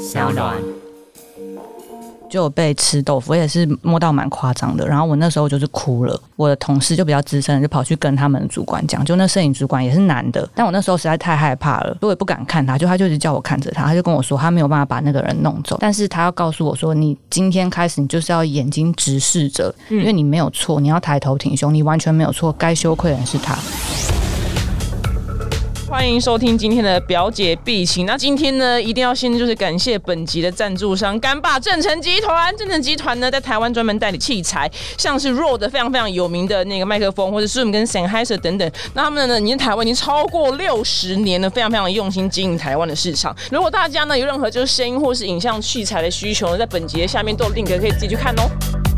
小暖。就被吃豆腐，我也是摸到蛮夸张的。然后我那时候就是哭了，我的同事就比较资深，就跑去跟他们主管讲，就那摄影主管也是男的，但我那时候实在太害怕了，我也不敢看他，就他就一直叫我看着他，他就跟我说他没有办法把那个人弄走，但是他要告诉我说，你今天开始你就是要眼睛直视着，因为你没有错，你要抬头挺胸，你完全没有错，该羞愧的人是他。欢迎收听今天的表姐必请。那今天呢，一定要先就是感谢本集的赞助商干爸正成集团。正成集团呢，在台湾专门代理器材，像是 Rode 非常非常有名的那个麦克风，或者 Zoom 跟 Sennheiser 等等。那他们呢，已经台湾已经超过六十年了，非常非常用心经营台湾的市场。如果大家呢有任何就是声音或是影像器材的需求呢，在本集的下面都有 link 可以自己去看哦。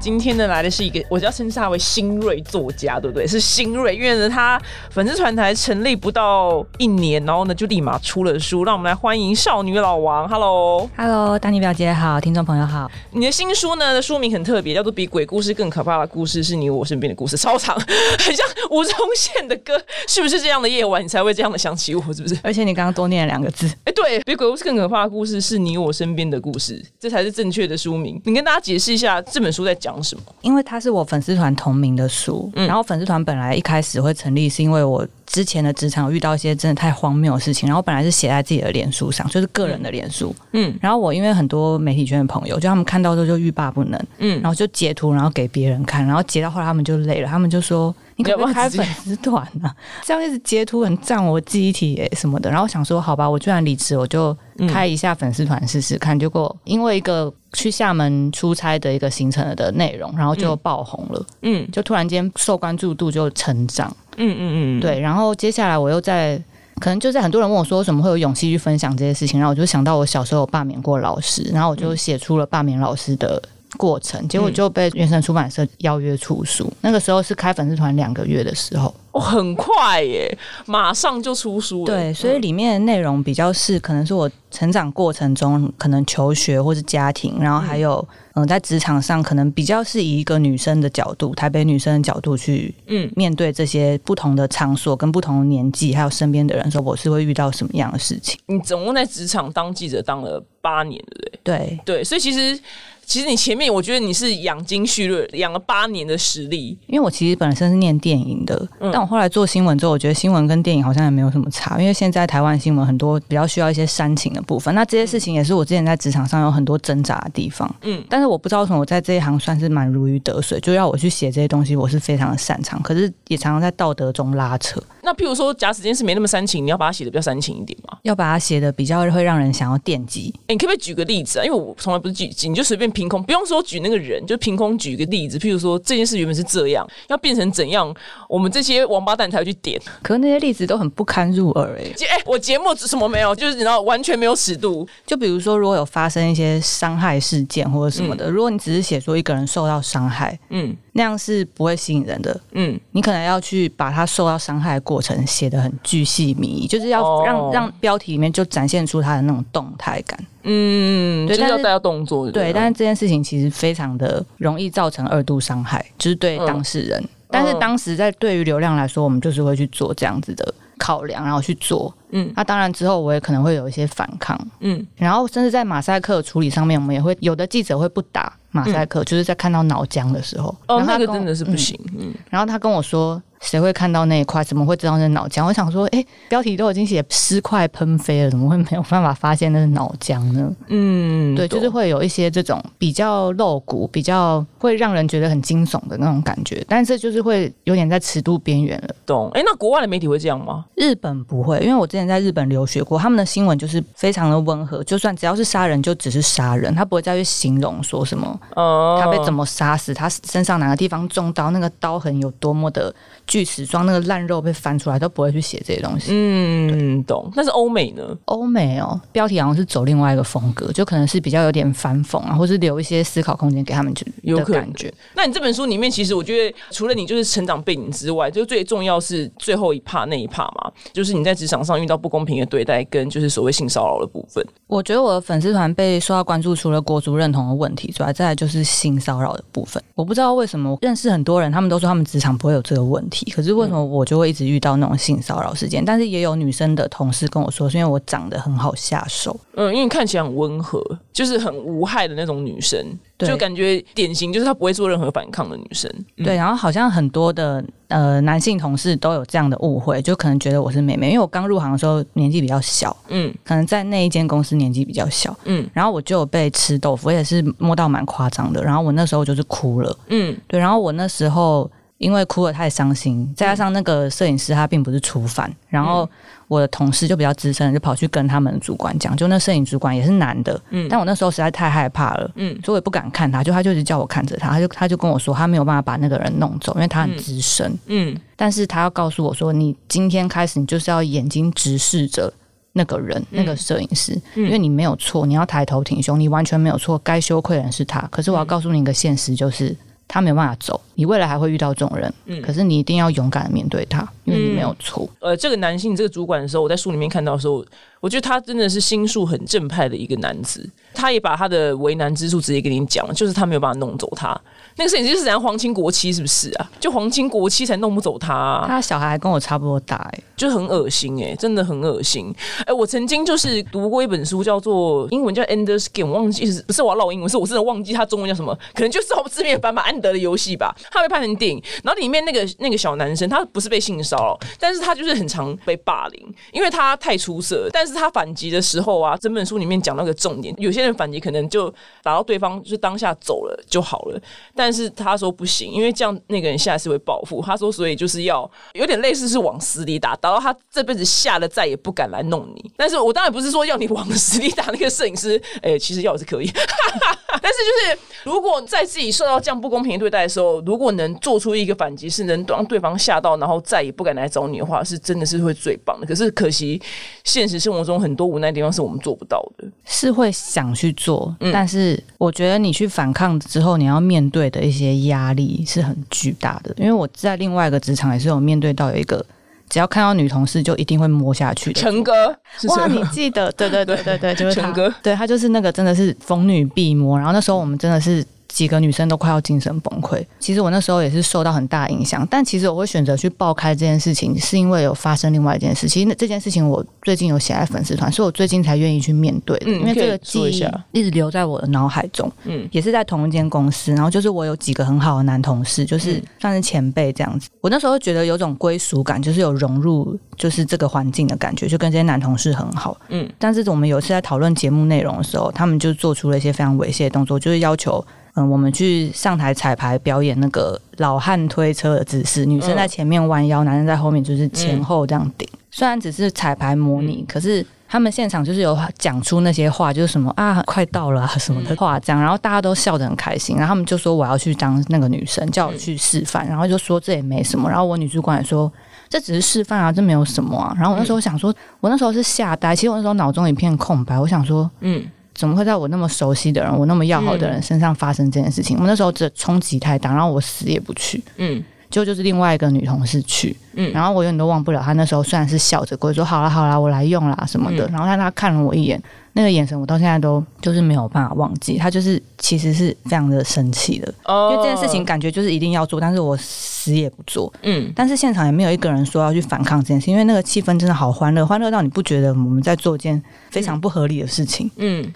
今天呢来的是一个，我叫称他为新锐作家，对不对？是新锐，因为呢他粉丝团台成立不到一年，然后呢就立马出了书，让我们来欢迎少女老王。Hello，Hello，丹尼表姐好，听众朋友好。你的新书呢的书名很特别，叫做《比鬼故事更可怕的故事是你我身边的故事》，超长，很像吴宗宪的歌，是不是这样的夜晚你才会这样的想起我？是不是？而且你刚刚多念了两个字，哎，对比鬼故事更可怕的故事是你我身边的故事，这才是正确的书名。你跟大家解释一下这本书在讲。讲什么？因为它是我粉丝团同名的书，然后粉丝团本来一开始会成立，是因为我之前的职场遇到一些真的太荒谬的事情，然后本来是写在自己的脸书上，就是个人的脸书，嗯，然后我因为很多媒体圈的朋友，就他们看到之后就欲罢不能，嗯，然后就截图，然后给别人看，然后截到后来他们就累了，他们就说。你可不可以开粉丝团呢？这样一直截图很占我记忆体诶什么的。然后想说，好吧，我居然离职，我就开一下粉丝团试试看。结果因为一个去厦门出差的一个行程的内容，然后就爆红了。嗯，就突然间受关注度就成长。嗯嗯嗯，对。然后接下来我又在，可能就在很多人问我说，什么会有勇气去分享这些事情？然后我就想到我小时候有罢免过老师，然后我就写出了罢免老师的。过程，结果就被原神出版社邀约出书。那个时候是开粉丝团两个月的时候，哦，很快耶，马上就出书了。对，所以里面的内容比较是，可能是我成长过程中，可能求学或是家庭，然后还有嗯，在职场上，可能比较是以一个女生的角度，台北女生的角度去嗯面对这些不同的场所跟不同的年纪，还有身边的人，说我是会遇到什么样的事情。你总共在职场当记者当了八年，对不对？对对，所以其实。其实你前面，我觉得你是养精蓄锐，养了八年的实力。因为我其实本身是念电影的，但我后来做新闻之后，我觉得新闻跟电影好像也没有什么差。因为现在台湾新闻很多比较需要一些煽情的部分，那这些事情也是我之前在职场上有很多挣扎的地方。嗯，但是我不知道为什么我在这一行算是蛮如鱼得水，就要我去写这些东西，我是非常的擅长。可是也常常在道德中拉扯。那譬如说，假使这件事没那么煽情，你要把它写的比较煽情一点嘛？要把它写的比较会让人想要惦记。哎，你可不可以举个例子啊？因为我从来不是举，你就随便凭空，不用说举。那个人就凭空举个例子，譬如说这件事原本是这样，要变成怎样，我们这些王八蛋才会去点。可是那些例子都很不堪入耳哎。哎，我节目什么没有，就是你知道完全没有尺度。就比如说，如果有发生一些伤害事件或者什么的，如果你只是写说一个人受到伤害，嗯。那样是不会吸引人的，嗯，你可能要去把他受到伤害的过程写的很巨细靡遗，就是要让让标题里面就展现出他的那种动态感，嗯，对，要带到动作，对，但是这件事情其实非常的容易造成二度伤害，就是对当事人，但是当时在对于流量来说，我们就是会去做这样子的考量，然后去做，嗯，那当然之后我也可能会有一些反抗，嗯，然后甚至在马赛克处理上面，我们也会有的记者会不打。马赛克就是在看到脑浆的时候，哦，那个真的是不行。嗯，然后他跟我说。谁会看到那一块？怎么会知道那是脑浆？我想说，哎，标题都已经写尸块喷飞了，怎么会没有办法发现那是脑浆呢？嗯，对，就是会有一些这种比较露骨、比较会让人觉得很惊悚的那种感觉，但是就是会有点在尺度边缘了。懂？哎，那国外的媒体会这样吗？日本不会，因为我之前在日本留学过，他们的新闻就是非常的温和，就算只要是杀人，就只是杀人，他不会再去形容说什么，哦，他被怎么杀死，他身上哪个地方中刀，那个刀痕有多么的。锯齿状那个烂肉被翻出来都不会去写这些东西。嗯，懂。但是欧美呢？欧美哦，标题好像是走另外一个风格，就可能是比较有点反讽啊，或是留一些思考空间给他们，就有感觉。那你这本书里面，其实我觉得除了你就是成长背景之外，就最重要是最后一趴那一趴嘛，就是你在职场上遇到不公平的对待，跟就是所谓性骚扰的部分。我觉得我的粉丝团被受到关注，除了国足认同的问题，之外再来就是性骚扰的部分。我不知道为什么认识很多人，他们都说他们职场不会有这个问题。题。可是为什么我就会一直遇到那种性骚扰事件？但是也有女生的同事跟我说，是因为我长得很好下手。嗯，因为你看起来很温和，就是很无害的那种女生，就感觉典型就是她不会做任何反抗的女生。对，然后好像很多的呃男性同事都有这样的误会，就可能觉得我是妹妹，因为我刚入行的时候年纪比较小，嗯，可能在那一间公司年纪比较小，嗯，然后我就有被吃豆腐，也是摸到蛮夸张的，然后我那时候就是哭了，嗯，对，然后我那时候。因为哭得太伤心，再加上那个摄影师他并不是初犯，然后我的同事就比较资深，就跑去跟他们主管讲，就那摄影主管也是男的，嗯，但我那时候实在太害怕了，嗯，所以我也不敢看他，就他就一直叫我看着他，他就他就跟我说他没有办法把那个人弄走，因为他很资深，嗯，但是他要告诉我说，你今天开始你就是要眼睛直视着那个人，那个摄影师，因为你没有错，你要抬头挺胸，你完全没有错，该羞愧的人是他，可是我要告诉你一个现实，就是。他没有办法走，你未来还会遇到这种人，嗯，可是你一定要勇敢的面对他，因为你没有错。呃，这个男性这个主管的时候，我在书里面看到的时候，我觉得他真的是心术很正派的一个男子，他也把他的为难之处直接跟你讲，就是他没有办法弄走他。那个摄影师是人皇亲国戚，是不是啊？就皇亲国戚才弄不走他。他小孩跟我差不多大，哎，就很恶心，哎，真的很恶心。哎，我曾经就是读过一本书，叫做英文叫《Ender Skin》，我忘记是不是我要唠英文，是我真的忘记它中文叫什么，可能就是字面版本《安德的游戏》吧。他被拍成电影，然后里面那个那个小男生，他不是被性骚扰，但是他就是很常被霸凌，因为他太出色。但是他反击的时候啊，整本书里面讲到个重点，有些人反击可能就打到对方，就是当下走了就好了，但是他说不。行，因为这样那个人下次会报复。他说，所以就是要有点类似是往死里打，打到他这辈子吓得再也不敢来弄你。但是我当然不是说要你往死里打那个摄影师，哎，其实要也是可以。但是就是如果在自己受到这样不公平对待的时候，如果能做出一个反击，是能让对方吓到，然后再也不敢来找你的话，是真的是会最棒的。可是可惜现实生活中很多无奈地方是我们做不到的，是会想去做，但是我觉得你去反抗之后，你要面对的一些压力。力是很巨大的，因为我在另外一个职场也是有面对到有一个，只要看到女同事就一定会摸下去的陈哥，哇，你记得？对对对对对，就是陈哥，对他就是那个真的是逢女必摸，然后那时候我们真的是。几个女生都快要精神崩溃。其实我那时候也是受到很大影响，但其实我会选择去爆开这件事情，是因为有发生另外一件事。其实这件事情我最近有写在粉丝团，所以我最近才愿意去面对。嗯，因为这个记忆一直留在我的脑海中。嗯，也是在同一间公司，然后就是我有几个很好的男同事，就是算是前辈这样子。我那时候觉得有种归属感，就是有融入就是这个环境的感觉，就跟这些男同事很好。嗯，但是我们有一次在讨论节目内容的时候，他们就做出了一些非常猥亵的动作，就是要求。嗯，我们去上台彩排表演那个老汉推车的姿势，女生在前面弯腰，男生在后面就是前后这样顶。虽然只是彩排模拟，可是他们现场就是有讲出那些话，就是什么啊，快到了啊什么的话，这样，然后大家都笑得很开心。然后他们就说我要去当那个女生，叫我去示范，然后就说这也没什么。然后我女主管也说这只是示范啊，这没有什么啊。然后我那时候想说，我那时候是吓呆，其实我那时候脑中一片空白，我想说，嗯。怎么会在我那么熟悉的人、我那么要好的人身上发生这件事情？我那时候这冲击太大，然后我死也不去。嗯，就就是另外一个女同事去。嗯，然后我永远都忘不了，她那时候虽然是笑着过说好了好了，我来用啦什么的。然后但她看了我一眼，那个眼神我到现在都就是没有办法忘记。她就是其实是非常的生气的，因为这件事情感觉就是一定要做，但是我死也不做。嗯，但是现场也没有一个人说要去反抗这件事，因为那个气氛真的好欢乐，欢乐到你不觉得我们在做一件非常不合理的事情？嗯。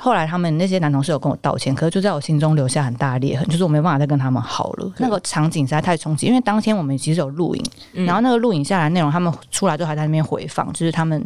后来他们那些男同事有跟我道歉，可是就在我心中留下很大的裂痕，就是我没办法再跟他们好了。那个场景实在太冲击，因为当天我们其实有录影，然后那个录影下来内容，他们出来都还在那边回放，就是他们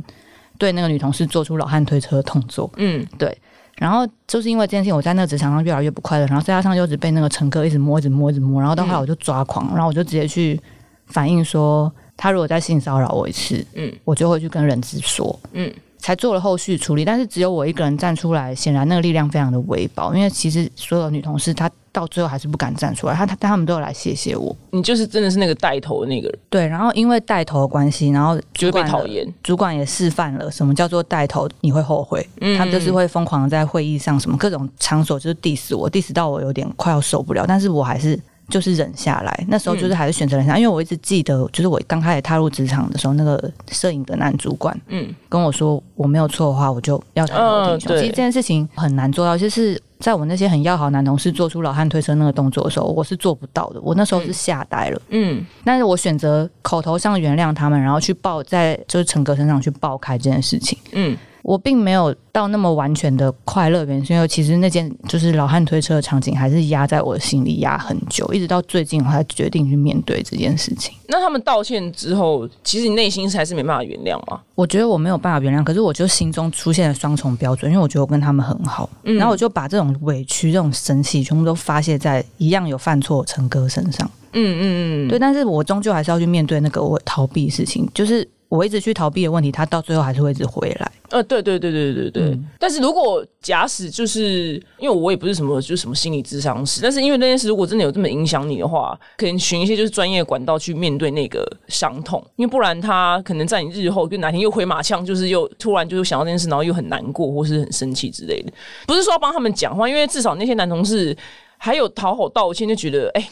对那个女同事做出老汉推车的动作。嗯，对。然后就是因为这件事情，我在那个职场上越来越不快乐，然后再加上又一直被那个乘客一直摸、一直摸、一直摸，然后到后来我就抓狂，然后我就直接去反映说，他如果再性骚扰我一次，嗯，我就会去跟人资说，嗯。才做了后续处理，但是只有我一个人站出来，显然那个力量非常的微薄。因为其实所有女同事她到最后还是不敢站出来，她她她们都有来谢谢我。你就是真的是那个带头的那个人。对，然后因为带头的关系，然后就会被讨厌。主管也示范了什么叫做带头，你会后悔。他们就是会疯狂的在会议上什么各种场所就是 diss 我，diss 到我有点快要受不了，但是我还是。就是忍下来，那时候就是还是选择忍下，因为我一直记得，就是我刚开始踏入职场的时候，那个摄影的男主管，嗯，跟我说我没有错的话，我就要抬头挺胸。其实这件事情很难做到，就是在我那些很要好男同事做出老汉推车那个动作的时候，我是做不到的。我那时候是吓呆了。嗯，但是我选择口头上原谅他们，然后去爆在就是陈哥身上去爆开这件事情。嗯。我并没有到那么完全的快乐，原因为其实那件就是老汉推车的场景，还是压在我的心里压很久，一直到最近我才决定去面对这件事情。那他们道歉之后，其实你内心还是没办法原谅吗？我觉得我没有办法原谅，可是我就心中出现了双重标准，因为我觉得我跟他们很好，然后我就把这种委屈、这种生气，全部都发泄在一样有犯错陈哥身上。嗯嗯嗯，对，但是我终究还是要去面对那个我逃避事情，就是我一直去逃避的问题，他到最后还是会一直回来。呃，对对对对对对。但是如果假使就是因为我也不是什么就是什么心理智商师，但是因为那件事如果真的有这么影响你的话，可能寻一些就是专业管道去面对那个伤痛，因为不然他可能在你日后就哪天又回马枪，就是又突然就是想到这件事，然后又很难过或是很生气之类的。不是说要帮他们讲话，因为至少那些男同事还有讨好道歉，就觉得哎。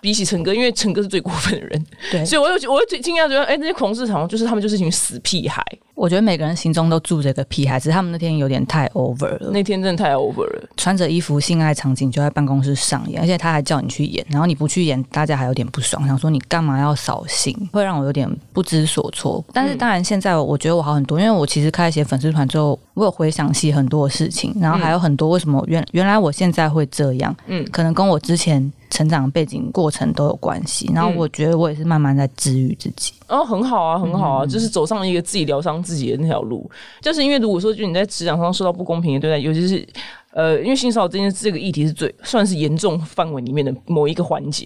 比起陈哥，因为陈哥是最过分的人，对，所以我又我又最惊讶，觉得哎，那些同事好像就是他们就是一群死屁孩。我觉得每个人心中都住着个屁孩，只是他们那天有点太 over 了。那天真的太 over 了，穿着衣服性爱场景就在办公室上演，而且他还叫你去演，然后你不去演，大家还有点不爽，想说你干嘛要扫兴，会让我有点不知所措。但是当然现在我觉得我好很多，因为我其实开写粉丝团之后，我有回想起很多事情，然后还有很多为什么原原来我现在会这样，嗯，可能跟我之前。成长背景过程都有关系，然后我觉得我也是慢慢在治愈自己。哦，很好啊，很好啊，就是走上一个自己疗伤自己的那条路。就是因为如果说就你在职场上受到不公平的对待，尤其是呃，因为性骚扰这件这个议题是最算是严重范围里面的某一个环节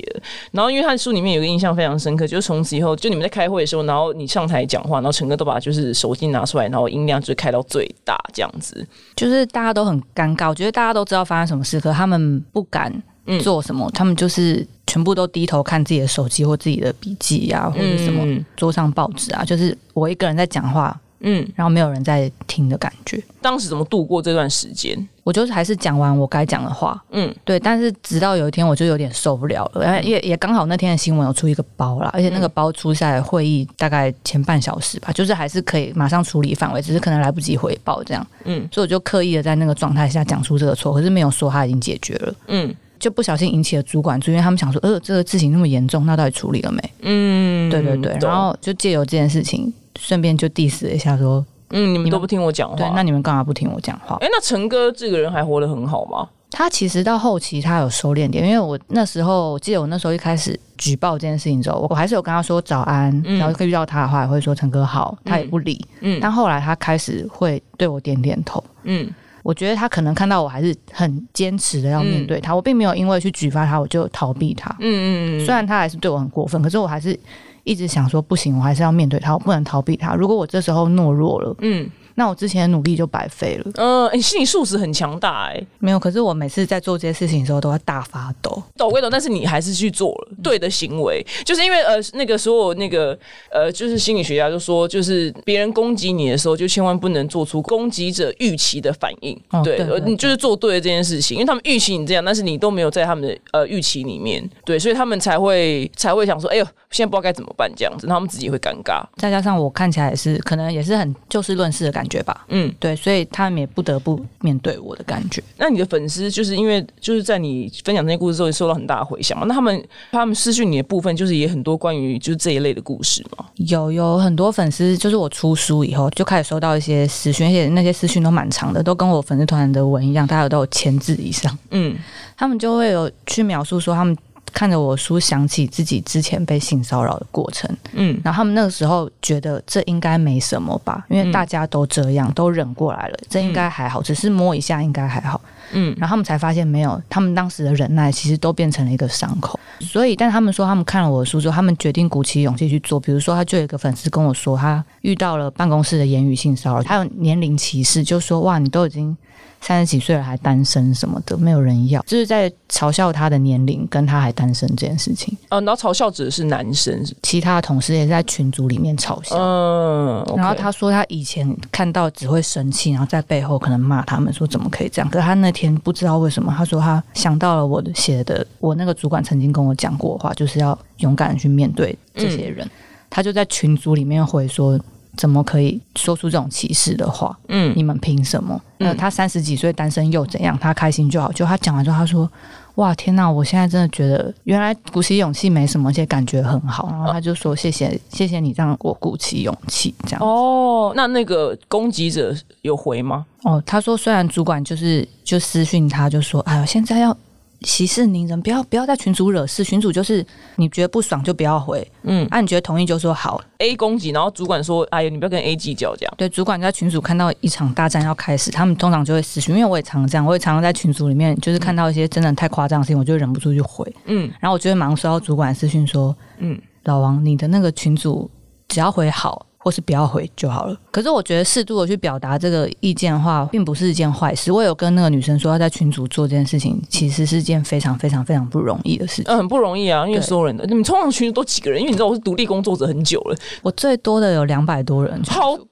然后因为他的书里面有个印象非常深刻，就是从此以后，就你们在开会的时候，然后你上台讲话，然后陈哥都把就是手机拿出来，然后音量就开到最大，这样子，就是大家都很尴尬。我觉得大家都知道发生什么事，可他们不敢。做什么？他们就是全部都低头看自己的手机或自己的笔记呀，或者什么桌上报纸啊。就是我一个人在讲话，嗯，然后没有人在听的感觉。当时怎么度过这段时间？我就是还是讲完我该讲的话，嗯，对。但是直到有一天，我就有点受不了了，也也刚好那天的新闻有出一个包啦，而且那个包出下来会议大概前半小时吧，就是还是可以马上处理范围，只是可能来不及回报这样，嗯。所以我就刻意的在那个状态下讲出这个错，可是没有说他已经解决了，嗯。就不小心引起了主管注意，他们想说，呃，这个事情那么严重，那到底处理了没？嗯，对对对。然后就借由这件事情，顺便就 diss 一下，说，嗯，你们都不听我讲话，对，那你们干嘛不听我讲话？哎，那陈哥这个人还活得很好吗？他其实到后期他有收敛点，因为我那时候我记得我那时候一开始举报这件事情之后，我我还是有跟他说早安，然后遇到他的话也会说陈哥好，他也不理。嗯，但后来他开始会对我点点头。嗯。我觉得他可能看到我还是很坚持的要面对他，我并没有因为去举发他我就逃避他。嗯嗯嗯。虽然他还是对我很过分，可是我还是一直想说不行，我还是要面对他，我不能逃避他。如果我这时候懦弱了，嗯。那我之前的努力就白费了。嗯，你心理素质很强大哎。没有，可是我每次在做这些事情的时候都会大发抖。抖归抖，但是你还是去做了对的行为，就是因为呃，那个时候那个呃，就是心理学家就说，就是别人攻击你的时候，就千万不能做出攻击者预期的反应。对，你就是做对了这件事情，因为他们预期你这样，但是你都没有在他们的呃预期里面，对，所以他们才会才会想说，哎呦，现在不知道该怎么办这样子，他们自己会尴尬。再加上我看起来也是，可能也是很就事论事的感觉吧。嗯。对，所以他们也不得不面对我的感觉。那你的粉丝就是因为就是在你分享这些故事之后，受到很大的回响嘛？那他们他们私讯你的部分，就是也很多关于就是这一类的故事嘛？有有很多粉丝，就是我出书以后就开始收到一些私讯，而且那些私讯都蛮长的，都跟我粉丝团的文一样，大家都有千字以上。嗯，他们就会有去描述说他们。看着我书，想起自己之前被性骚扰的过程，嗯，然后他们那个时候觉得这应该没什么吧，因为大家都这样，都忍过来了，这应该还好，只是摸一下应该还好，嗯，然后他们才发现没有，他们当时的忍耐其实都变成了一个伤口，所以，但他们说他们看了我的书之后，他们决定鼓起勇气去做，比如说，他就有一个粉丝跟我说，他遇到了办公室的言语性骚扰，还有年龄歧视，就说哇，你都已经。三十几岁了还单身什么的，没有人要，就是在嘲笑他的年龄跟他还单身这件事情。呃，然后嘲笑指的是男生，其他的同事也在群组里面嘲笑。嗯，然后他说他以前看到只会生气，然后在背后可能骂他们说怎么可以这样。可是他那天不知道为什么，他说他想到了我的写的，我那个主管曾经跟我讲过话，就是要勇敢去面对这些人。他就在群组里面回说。怎么可以说出这种歧视的话？嗯，你们凭什么？那他三十几岁单身又怎样？他开心就好。就他讲完之后，他说：“哇，天哪！我现在真的觉得，原来鼓起勇气没什么，而且感觉很好。”然后他就说：“谢谢，谢谢你让我鼓起勇气。”这样哦，那那个攻击者有回吗？哦，他说虽然主管就是就私讯他，就说：“哎呀，现在要。”息事宁人，不要不要在群主惹事。群主就是你觉得不爽就不要回，嗯，啊，你觉得同意就说好。A 攻击，然后主管说：“哎呀，你不要跟 A 计较。”这样对，主管在群主看到一场大战要开始，他们通常就会私讯，因为我也常常这样，我也常常在群组里面，就是看到一些真的太夸张的事情，我就忍不住去回，嗯，然后我就会马上收到主管私讯说：“嗯，老王，你的那个群主只要回好。”或是不要回就好了。可是我觉得适度的去表达这个意见的话，并不是一件坏事。我有跟那个女生说，要在群组做这件事情，其实是件非常非常非常不容易的事情。嗯，很不容易啊，因为所有人的你们通常群组都几个人？因为你知道我是独立工作者很久了，我最多的有两百多人，好多，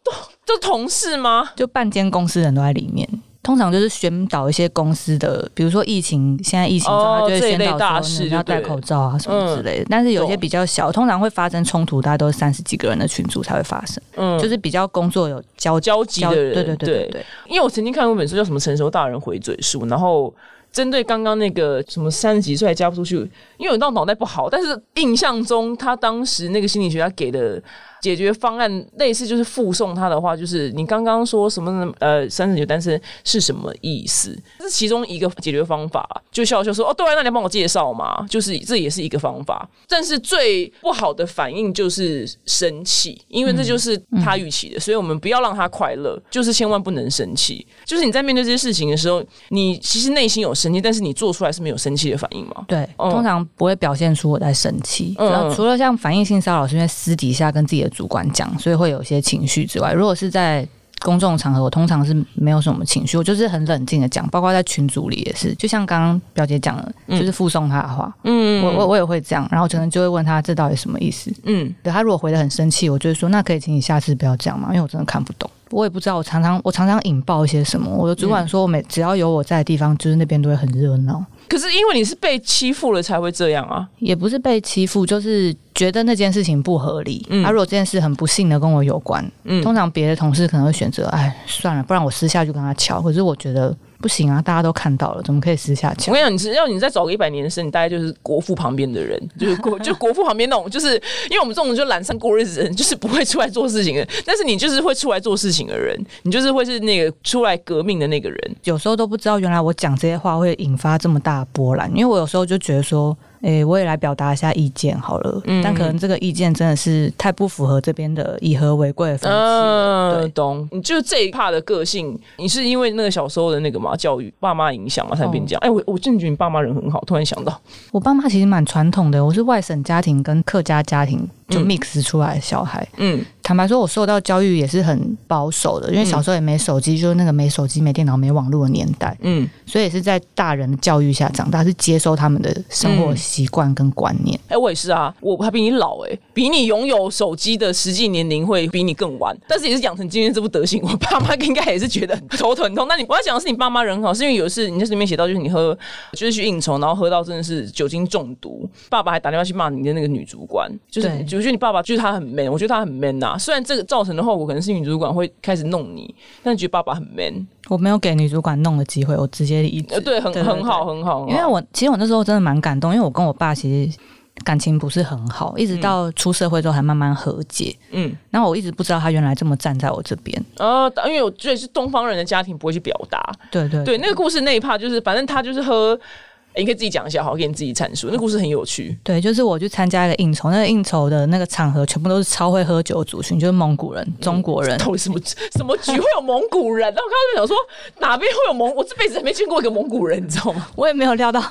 就同事吗？就半间公司人都在里面。通常就是宣导一些公司的，比如说疫情，现在疫情状态就会宣导说要戴口罩啊什么之类的。但是有些比较小，通常会发生冲突，大概都是三十几个人的群组才会发生。嗯，就是比较工作有交交集的人，对对对对。因为我曾经看过一本书，叫什么《成熟大人回嘴术》，然后针对刚刚那个什么三十几岁还嫁不出去，因为我到脑袋不好，但是印象中他当时那个心理学家给的。解决方案类似就是附送他的话，就是你刚刚说什么呃三十九单身是什么意思？这是其中一个解决方法。就笑笑说哦，对啊，那你帮我介绍嘛，就是这也是一个方法。但是最不好的反应就是生气，因为这就是他预期的，所以我们不要让他快乐，就是千万不能生气。就是你在面对这些事情的时候，你其实内心有生气，但是你做出来是没有生气的反应嘛？对，通常不会表现出我在生气。嗯，除了像反应性骚扰，是因为私底下跟自己的。主管讲，所以会有一些情绪之外，如果是在公众场合，我通常是没有什么情绪，我就是很冷静的讲，包括在群组里也是，就像刚刚表姐讲的，就是附送他的话，嗯，我我我也会这样，然后可能就会问他这到底什么意思，嗯，对他如果回的很生气，我就会说那可以请你下次不要这样嘛，因为我真的看不懂，我也不知道，我常常我常常引爆一些什么，我的主管说我每只要有我在的地方，就是那边都会很热闹。可是因为你是被欺负了才会这样啊，也不是被欺负，就是觉得那件事情不合理。嗯，如果这件事很不幸的跟我有关，嗯，通常别的同事可能会选择，哎，算了，不然我私下就跟他敲。可是我觉得。不行啊！大家都看到了，怎么可以私下讲？我跟你讲，你只要你再找个一百年的生，你大概就是国父旁边的人，就是国 就国父旁边那种，就是因为我们这种就懒散过日子的人，就是不会出来做事情的。但是你就是会出来做事情的人，你就是会是那个出来革命的那个人。有时候都不知道，原来我讲这些话会引发这么大波澜，因为我有时候就觉得说。诶，我也来表达一下意见好了，但可能这个意见真的是太不符合这边的以和为贵的风气。对，懂？你就这一怕的个性，你是因为那个小时候的那个嘛教育，爸妈影响嘛才变这样？哎，我我真的觉得你爸妈人很好，突然想到，我爸妈其实蛮传统的，我是外省家庭跟客家家庭。就 mix 出来的小孩，嗯，坦白说，我受到教育也是很保守的，因为小时候也没手机，就是那个没手机、没电脑、没网络的年代，嗯，所以也是在大人的教育下长大，是接收他们的生活习惯跟观念。哎，我也是啊，我还比你老哎，比你拥有手机的实际年龄会比你更晚，但是也是养成今天这副德行。我爸妈应该也是觉得头疼。痛。那你不要讲的是你爸妈人很好，是因为有一次你在里面写到，就是你喝，就是去应酬，然后喝到真的是酒精中毒，爸爸还打电话去骂你的那个女主管，就是我觉得你爸爸就是他很。man，我觉得他很 man 呐。虽然这个造成的后果可能是女主管会开始弄你，但觉得爸爸很 man。我没有给女主管弄的机会，我直接一呃，对，很很好，很好。因为我其实我那时候真的蛮感动，因为我跟我爸其实感情不是很好，一直到出社会之后还慢慢和解。嗯，然后我一直不知道他原来这么站在我这边。呃，因为我觉得是东方人的家庭不会去表达。对对对，那个故事那一 part 就是，反正他就是喝。你可以自己讲一下，好，给你自己阐述。那故事很有趣。对，就是我去参加一个应酬，那个应酬的那个场合，全部都是超会喝酒的族群，就是蒙古人、中国人。到底什么什么局会有蒙古人？然后我刚刚就想说，哪边会有蒙？我这辈子还没见过一个蒙古人，你知道吗？我也没有料到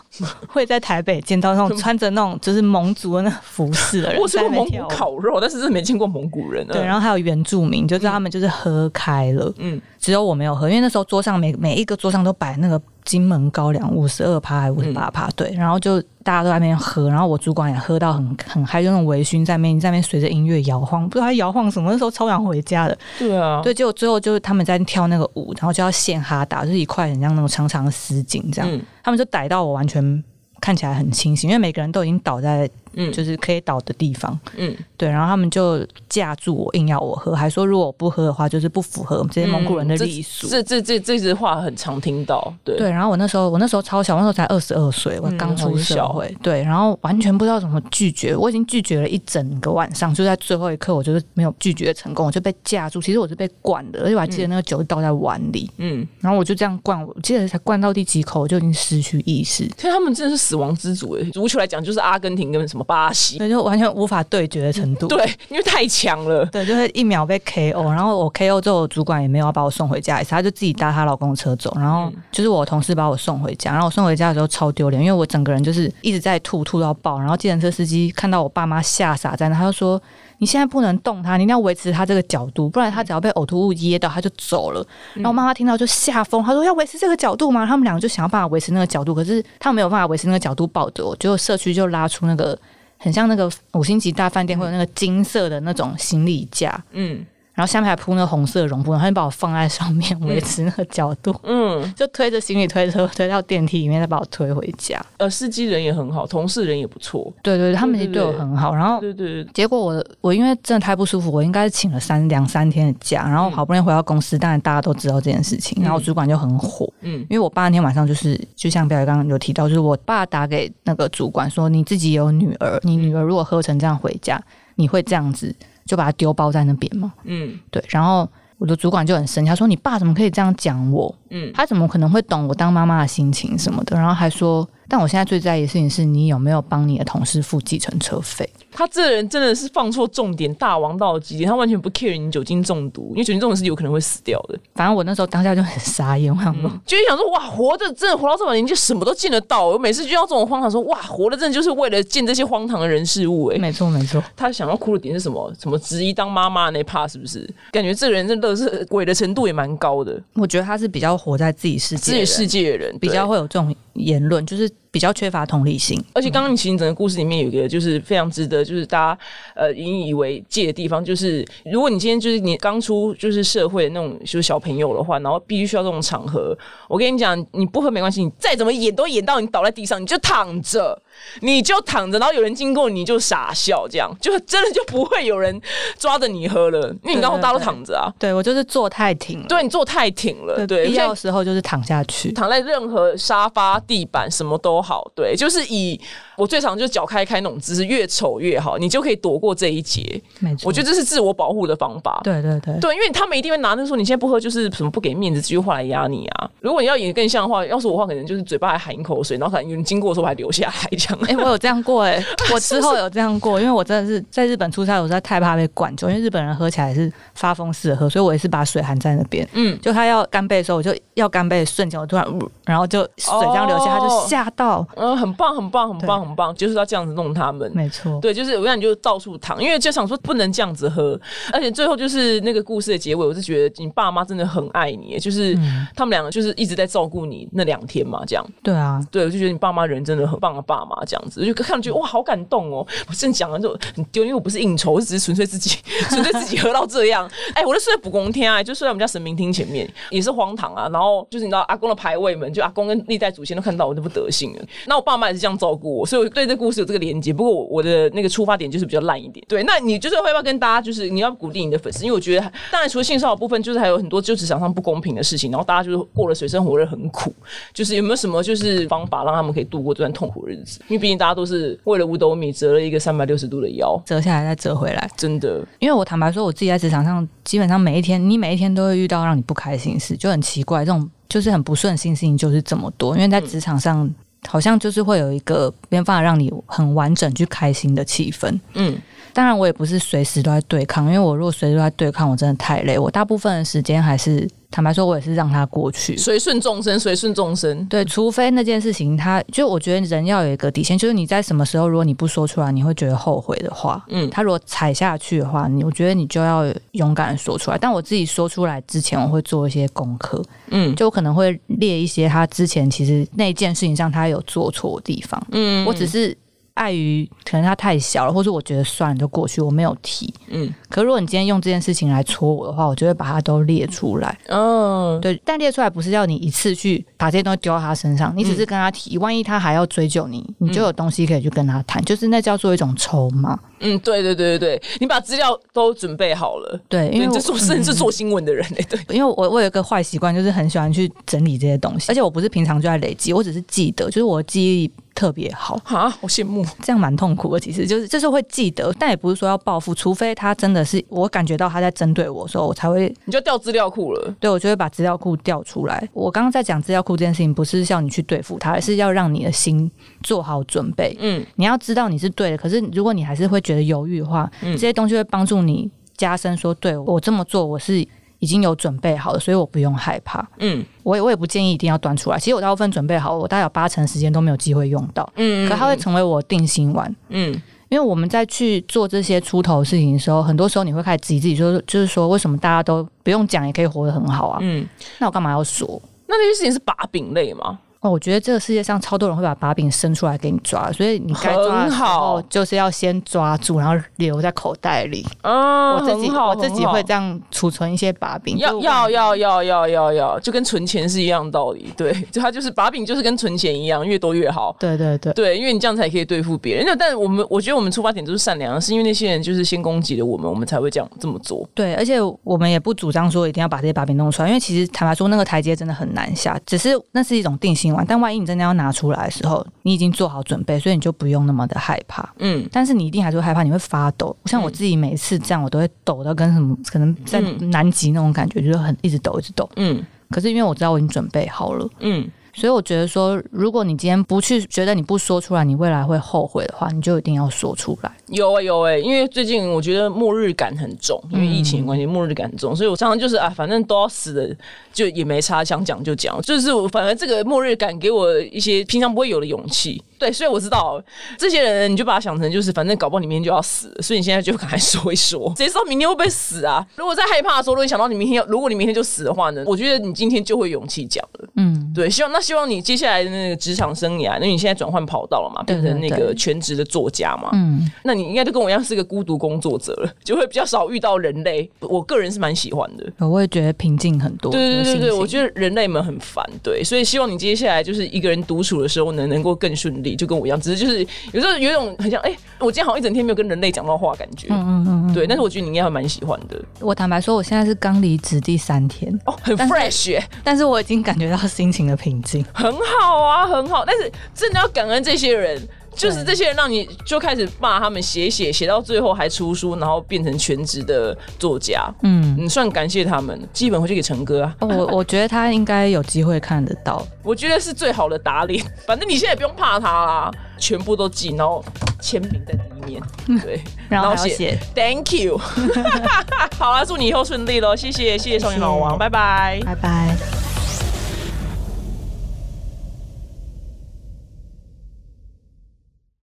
会在台北见到那种穿着那种就是蒙族的那服饰的人。我吃过蒙古烤肉，但是真的没见过蒙古人。对，然后还有原住民，就知道他们就是喝开了。嗯，只有我没有喝，因为那时候桌上每每一个桌上都摆那个。金门高粱五十二趴还五十八趴，对，然后就大家都在那边喝，然后我主管也喝到很很嗨，就那种微醺在那边在那边随着音乐摇晃，不知道他摇晃什么，那时候超想回家的。对啊，对，结果最后就是他们在跳那个舞，然后就要献哈达，就是一块很像那种长长的丝巾这样，他们就逮到我完全看起来很清醒，因为每个人都已经倒在嗯，就是可以倒的地方，嗯，对，然后他们就架住我，硬要我喝，还说如果我不喝的话，就是不符合这些蒙古人的礼俗。这这这这句话很常听到，对对。然后我那时候我那时候超小，那时候才二十二岁，我刚出社会，对，然后完全不知道怎么拒绝，我已经拒绝了一整个晚上，就在最后一刻，我就是没有拒绝成功，我就被架住。其实我是被灌的，而且我还记得那个酒倒在碗里，嗯，然后我就这样灌，我记得才灌到第几口，我就已经失去意识。所以他们真的是死亡之组诶，足球来讲就是阿根廷跟什么巴西，那就完全无法对决的程度。对，因为太强了。对，就是一秒被 KO，然后我 KO 之后，主管也没有要把我送回家，一次他就自己搭她老公的车走。然后就是我同事把我送回家，然后我送回家的时候超丢脸，因为我整个人就是一直在吐，吐到爆。然后计程车司机看到我爸妈吓傻在那，他就说。你现在不能动他，你一定要维持他这个角度，不然他只要被呕吐物噎到，他就走了。然后妈妈听到就吓疯，他说要维持这个角度吗？他们两个就想要办法维持那个角度，可是他们没有办法维持那个角度抱着我，结果社区就拉出那个很像那个五星级大饭店会有那个金色的那种行李架，嗯。然后下面还铺那个红色的绒布，然后就把我放在上面维持那个角度，嗯，就推着行李推车推到电梯里面，再把我推回家。呃，司机人也很好，同事人也不错，对对，他们其实对我很好。然后，对对，结果我我因为真的太不舒服，我应该是请了三两三天的假，然后好不容易回到公司，当然大家都知道这件事情，然后主管就很火，嗯，因为我爸那天晚上就是就像表姐刚刚有提到，就是我爸打给那个主管说，你自己有女儿，你女儿如果喝成这样回家，你会这样子。就把它丢包在那边嘛，嗯，对，然后我的主管就很生气，他说：“你爸怎么可以这样讲我？嗯，他怎么可能会懂我当妈妈的心情什么的？”然后还说。但我现在最在意的事情是你有没有帮你的同事付计程车费？他这人真的是放错重点，大王到极点，他完全不 care 你酒精中毒，因为酒精中毒是有可能会死掉的。反正我那时候当下就很傻眼，我想说，就想说哇，活着真的活到这把年纪，什么都见得到。我每次遇到这种荒唐，说哇，活的真的就是为了见这些荒唐的人事物。哎，没错没错。他想要哭的点是什么？什么质疑当妈妈那怕是不是？感觉这个人真的是鬼的程度也蛮高的。我觉得他是比较活在自己世界、自己世界的人，比较会有这种言论，就是。比较缺乏同理心，而且刚刚你其实整个故事里面有一个就是非常值得就是大家呃引以为戒的地方，就是如果你今天就是你刚出就是社会的那种就是小朋友的话，然后必须需要这种场合，我跟你讲，你不喝没关系，你再怎么演都演到你倒在地上，你就躺着。你就躺着，然后有人经过你就傻笑，这样就真的就不会有人抓着你喝了，因为你刚刚大家都躺着啊。对我就是坐太挺了，对你坐太挺了，对，必要时候就是躺下去，躺在任何沙发、地板什么都好，对，就是以。我最常就是脚开开那种姿势，越丑越好，你就可以躲过这一劫。没错，我觉得这是自我保护的方法。对对对，对，因为他们一定会拿那说你现在不喝就是什么不给面子这句话来压你啊。如果你要演更像的话，要是我话，可能就是嘴巴还含一口水，然后可能有人经过的时候还流下来这样。哎，我有这样过哎，我之后有这样过，因为我真的是在日本出差，我实在太怕被灌酒，因为日本人喝起来是发疯似的喝，所以我也是把水含在那边。嗯，就他要干杯的时候，我就要干杯的瞬间，我突然，然后就水这样流下，他就吓到。嗯，很棒，很棒，很棒，很棒，就是要这样子。弄他们，没错，对，就是我让你就到处躺，因为就想说不能这样子喝，而且最后就是那个故事的结尾，我是觉得你爸妈真的很爱你，就是他们两个就是一直在照顾你那两天嘛，这样，对啊，对，我就觉得你爸妈人真的很棒啊爸妈，这样子，就看觉得哇，好感动哦。我正讲完之后很丢，因为我不是应酬，我只是纯粹自己，纯粹自己喝到这样。哎，我就睡在补公天啊，就睡在我们家神明厅前面，也是荒唐啊。然后就是你知道阿公的牌位们，就阿公跟历代祖先都看到我这副德行了。那我爸妈也是这样照顾我，所以我对这故事有这个。连接，不过我的那个出发点就是比较烂一点。对，那你就是会不会跟大家，就是你要鼓励你的粉丝，因为我觉得，当然除了性骚扰部分，就是还有很多就职场上不公平的事情，然后大家就是过了水深火热很苦，就是有没有什么就是方法让他们可以度过这段痛苦日子？因为毕竟大家都是为了五斗米折了一个三百六十度的腰，折下来再折回来，真的。因为我坦白说，我自己在职场上，基本上每一天，你每一天都会遇到让你不开心的事，就很奇怪，这种就是很不顺心事情就是这么多，因为在职场上。好像就是会有一个没办法让你很完整去开心的气氛。嗯，当然我也不是随时都在对抗，因为我如果随时都在对抗，我真的太累。我大部分的时间还是。坦白说，我也是让他过去，随顺众生，随顺众生。对，除非那件事情，他就我觉得人要有一个底线，就是你在什么时候，如果你不说出来，你会觉得后悔的话，嗯，他如果踩下去的话，你我觉得你就要勇敢说出来。但我自己说出来之前，我会做一些功课，嗯，就可能会列一些他之前其实那件事情上他有做错的地方，嗯，我只是。碍于可能他太小了，或者我觉得算了就过去，我没有提。嗯，可如果你今天用这件事情来戳我的话，我就会把它都列出来。嗯，对，但列出来不是要你一次去把这些东西丢到他身上，你只是跟他提，万一他还要追究你，你就有东西可以去跟他谈，就是那叫做一种筹码。嗯，对对对对对，你把资料都准备好了。对，因为这做甚至做新闻的人嘞，对，因为我我有一个坏习惯，就是很喜欢去整理这些东西，而且我不是平常就在累积，我只是记得，就是我记忆。特别好啊！好羡慕，这样蛮痛苦的。其实就是，就是会记得，但也不是说要报复，除非他真的是我感觉到他在针对我的时候，我才会你就调资料库了。对，我就会把资料库调出来。我刚刚在讲资料库这件事情，不是叫你去对付他，而是要让你的心做好准备。嗯，你要知道你是对的，可是如果你还是会觉得犹豫的话，这些东西会帮助你加深说，对我这么做，我是。已经有准备好了，所以我不用害怕。嗯，我也我也不建议一定要端出来。其实我大部分准备好，我大概有八成时间都没有机会用到。嗯，可它会成为我定心丸。嗯，因为我们在去做这些出头事情的时候，很多时候你会开始质疑自己，说就是说为什么大家都不用讲也可以活得很好啊？嗯，那我干嘛要说？那那些事情是把柄类吗？哦，我觉得这个世界上超多人会把把柄伸出来给你抓，所以你该抓的时候就是要先抓住，然后留在口袋里。哦，我自己我自己会这样储存一些把柄。要要要要要要要，就跟存钱是一样道理。对，就它就是把柄，就是跟存钱一样，越多越好。对对对对，因为你这样才可以对付别人。那但我们我觉得我们出发点都是善良，是因为那些人就是先攻击了我们，我们才会这样这么做。对，而且我们也不主张说一定要把这些把柄弄出来，因为其实坦白说，那个台阶真的很难下，只是那是一种定但万一你真的要要拿出来的时候，你已经做好准备，所以你就不用那么的害怕。嗯，但是你一定还是会害怕，你会发抖。像我自己每次这样，我都会抖到跟什么，可能在南极那种感觉，就是很一直抖，一直抖。嗯，可是因为我知道我已经准备好了。嗯。所以我觉得说，如果你今天不去觉得你不说出来，你未来会后悔的话，你就一定要说出来。有啊有哎，因为最近我觉得末日感很重，因为疫情关系，末日感很重，所以我常常就是啊，反正都要死的，就也没差，想讲就讲。就是我反而这个末日感给我一些平常不会有的勇气。对，所以我知道这些人，你就把他想成就是，反正搞不好你明天就要死，所以你现在就赶快说一说，谁知道明天会不会死啊？如果在害怕的时候，如果你想到你明天要，如果你明天就死的话呢？我觉得你今天就会勇气讲了。嗯，对，希望那希望你接下来的那个职场生涯，那你现在转换跑道了嘛，变成那个全职的作家嘛，嗯，那你应该就跟我一样是个孤独工作者了，就会比较少遇到人类。我个人是蛮喜欢的，我也觉得平静很多。对对对对，我觉得人类们很烦，对，所以希望你接下来就是一个人独处的时候呢，能够更顺利。就跟我一样，只是就是有时候有一种很像，哎，我今天好像一整天没有跟人类讲到话，感觉，嗯嗯嗯，对。但是我觉得你应该还蛮喜欢的。我坦白说，我现在是刚离职第三天，哦，很 fresh，但是我已经感觉到心情的平静，很好啊，很好。但是真的要感恩这些人。就是这些人让你就开始骂他们写写写到最后还出书，然后变成全职的作家。嗯，你算感谢他们，基本回去给陈哥啊。我 我觉得他应该有机会看得到。我觉得是最好的打脸。反正你现在也不用怕他啦，全部都记，然后签名在第一面。对，然后写 Thank you。好啊，祝你以后顺利喽！谢谢谢谢少年老王，拜拜拜拜。